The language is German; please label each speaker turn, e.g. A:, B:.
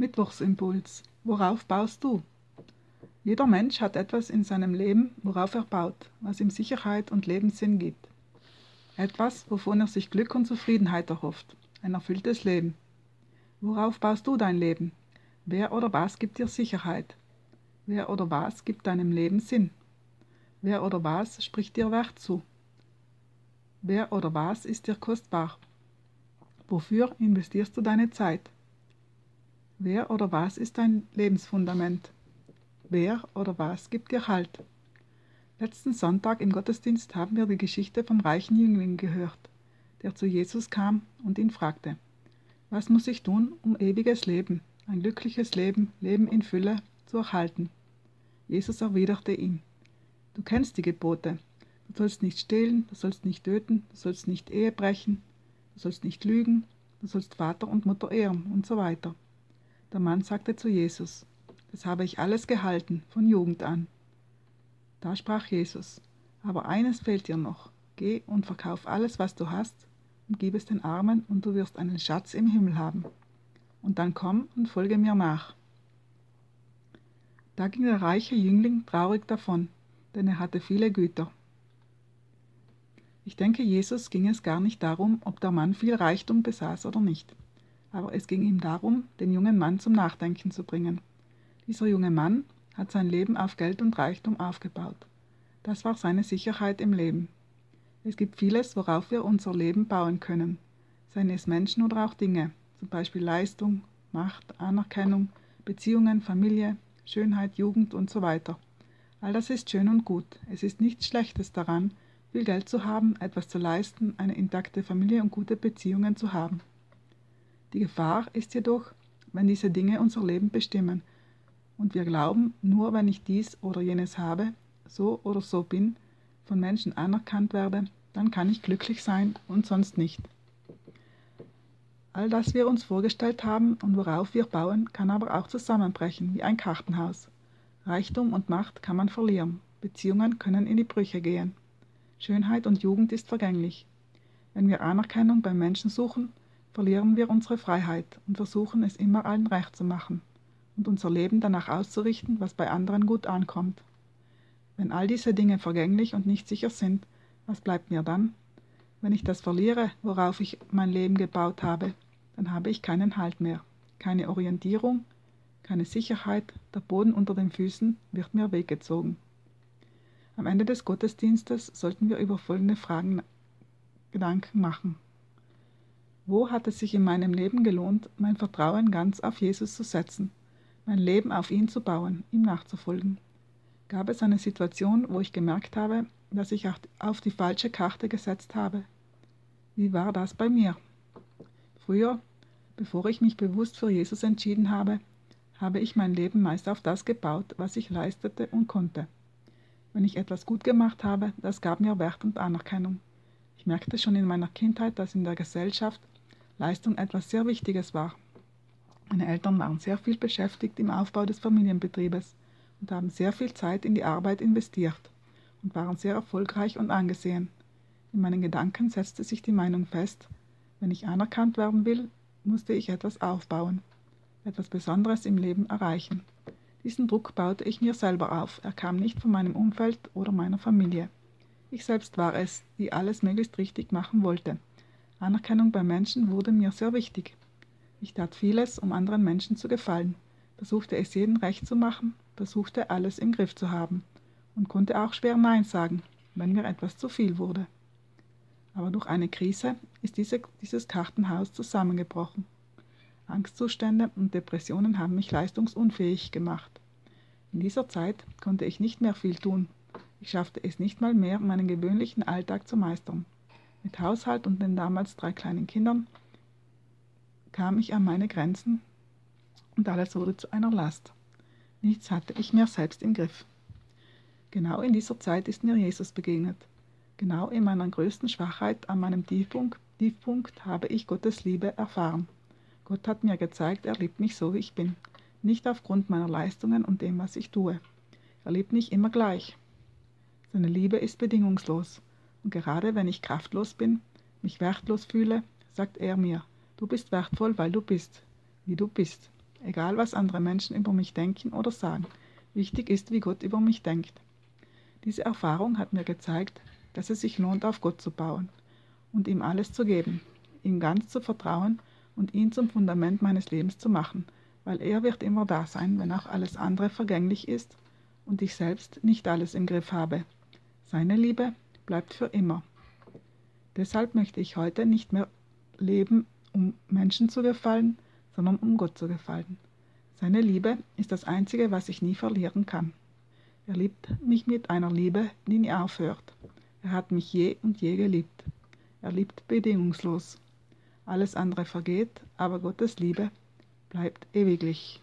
A: Mittwochsimpuls. Worauf baust du? Jeder Mensch hat etwas in seinem Leben, worauf er baut, was ihm Sicherheit und Lebenssinn gibt. Etwas, wovon er sich Glück und Zufriedenheit erhofft. Ein erfülltes Leben. Worauf baust du dein Leben? Wer oder was gibt dir Sicherheit? Wer oder was gibt deinem Leben Sinn? Wer oder was spricht dir Wert zu? Wer oder was ist dir kostbar? Wofür investierst du deine Zeit? Wer oder was ist dein Lebensfundament? Wer oder was gibt dir Halt? Letzten Sonntag im Gottesdienst haben wir die Geschichte vom reichen Jüngling gehört, der zu Jesus kam und ihn fragte, was muss ich tun, um ewiges Leben, ein glückliches Leben, Leben in Fülle zu erhalten? Jesus erwiderte ihm, du kennst die Gebote, du sollst nicht stehlen, du sollst nicht töten, du sollst nicht Ehe brechen, du sollst nicht lügen, du sollst Vater und Mutter ehren und so weiter. Der Mann sagte zu Jesus, das habe ich alles gehalten, von Jugend an. Da sprach Jesus, aber eines fehlt dir noch, geh und verkauf alles, was du hast, und gib es den Armen, und du wirst einen Schatz im Himmel haben. Und dann komm und folge mir nach. Da ging der reiche Jüngling traurig davon, denn er hatte viele Güter. Ich denke, Jesus ging es gar nicht darum, ob der Mann viel Reichtum besaß oder nicht aber es ging ihm darum, den jungen Mann zum Nachdenken zu bringen. Dieser junge Mann hat sein Leben auf Geld und Reichtum aufgebaut. Das war seine Sicherheit im Leben. Es gibt vieles, worauf wir unser Leben bauen können, seien es Menschen oder auch Dinge, zum Beispiel Leistung, Macht, Anerkennung, Beziehungen, Familie, Schönheit, Jugend und so weiter. All das ist schön und gut. Es ist nichts Schlechtes daran, viel Geld zu haben, etwas zu leisten, eine intakte Familie und gute Beziehungen zu haben. Die Gefahr ist jedoch, wenn diese Dinge unser Leben bestimmen und wir glauben, nur wenn ich dies oder jenes habe, so oder so bin, von Menschen anerkannt werde, dann kann ich glücklich sein und sonst nicht. All das wir uns vorgestellt haben und worauf wir bauen, kann aber auch zusammenbrechen wie ein Kartenhaus. Reichtum und Macht kann man verlieren, Beziehungen können in die Brüche gehen. Schönheit und Jugend ist vergänglich. Wenn wir Anerkennung beim Menschen suchen, verlieren wir unsere Freiheit und versuchen es immer allen recht zu machen und unser Leben danach auszurichten, was bei anderen gut ankommt. Wenn all diese Dinge vergänglich und nicht sicher sind, was bleibt mir dann? Wenn ich das verliere, worauf ich mein Leben gebaut habe, dann habe ich keinen Halt mehr, keine Orientierung, keine Sicherheit, der Boden unter den Füßen wird mir weggezogen. Am Ende des Gottesdienstes sollten wir über folgende Fragen Gedanken machen. Wo hat es sich in meinem Leben gelohnt, mein Vertrauen ganz auf Jesus zu setzen, mein Leben auf ihn zu bauen, ihm nachzufolgen? Gab es eine Situation, wo ich gemerkt habe, dass ich auf die falsche Karte gesetzt habe? Wie war das bei mir? Früher, bevor ich mich bewusst für Jesus entschieden habe, habe ich mein Leben meist auf das gebaut, was ich leistete und konnte. Wenn ich etwas gut gemacht habe, das gab mir Wert und Anerkennung. Ich merkte schon in meiner Kindheit, dass in der Gesellschaft Leistung etwas sehr Wichtiges war. Meine Eltern waren sehr viel beschäftigt im Aufbau des Familienbetriebes und haben sehr viel Zeit in die Arbeit investiert und waren sehr erfolgreich und angesehen. In meinen Gedanken setzte sich die Meinung fest, wenn ich anerkannt werden will, musste ich etwas aufbauen, etwas Besonderes im Leben erreichen. Diesen Druck baute ich mir selber auf, er kam nicht von meinem Umfeld oder meiner Familie. Ich selbst war es, die alles möglichst richtig machen wollte. Anerkennung bei Menschen wurde mir sehr wichtig. Ich tat vieles, um anderen Menschen zu gefallen, versuchte es jedem recht zu machen, versuchte alles im Griff zu haben und konnte auch schwer Nein sagen, wenn mir etwas zu viel wurde. Aber durch eine Krise ist diese, dieses Kartenhaus zusammengebrochen. Angstzustände und Depressionen haben mich leistungsunfähig gemacht. In dieser Zeit konnte ich nicht mehr viel tun. Ich schaffte es nicht mal mehr, meinen gewöhnlichen Alltag zu meistern. Mit Haushalt und den damals drei kleinen Kindern kam ich an meine Grenzen und alles wurde zu einer Last. Nichts hatte ich mehr selbst im Griff. Genau in dieser Zeit ist mir Jesus begegnet. Genau in meiner größten Schwachheit, an meinem Tiefpunkt, Tiefpunkt habe ich Gottes Liebe erfahren. Gott hat mir gezeigt, er liebt mich so, wie ich bin. Nicht aufgrund meiner Leistungen und dem, was ich tue. Er liebt mich immer gleich. Seine Liebe ist bedingungslos. Und gerade wenn ich kraftlos bin, mich wertlos fühle, sagt er mir, du bist wertvoll, weil du bist, wie du bist. egal was andere Menschen über mich denken oder sagen. Wichtig ist, wie Gott über mich denkt. Diese Erfahrung hat mir gezeigt, dass es sich lohnt, auf Gott zu bauen und ihm alles zu geben, ihm ganz zu vertrauen und ihn zum Fundament meines Lebens zu machen, weil er wird immer da sein, wenn auch alles andere vergänglich ist und ich selbst nicht alles im Griff habe. Seine Liebe bleibt für immer. Deshalb möchte ich heute nicht mehr leben, um Menschen zu gefallen, sondern um Gott zu gefallen. Seine Liebe ist das Einzige, was ich nie verlieren kann. Er liebt mich mit einer Liebe, die nie aufhört. Er hat mich je und je geliebt. Er liebt bedingungslos. Alles andere vergeht, aber Gottes Liebe bleibt ewiglich.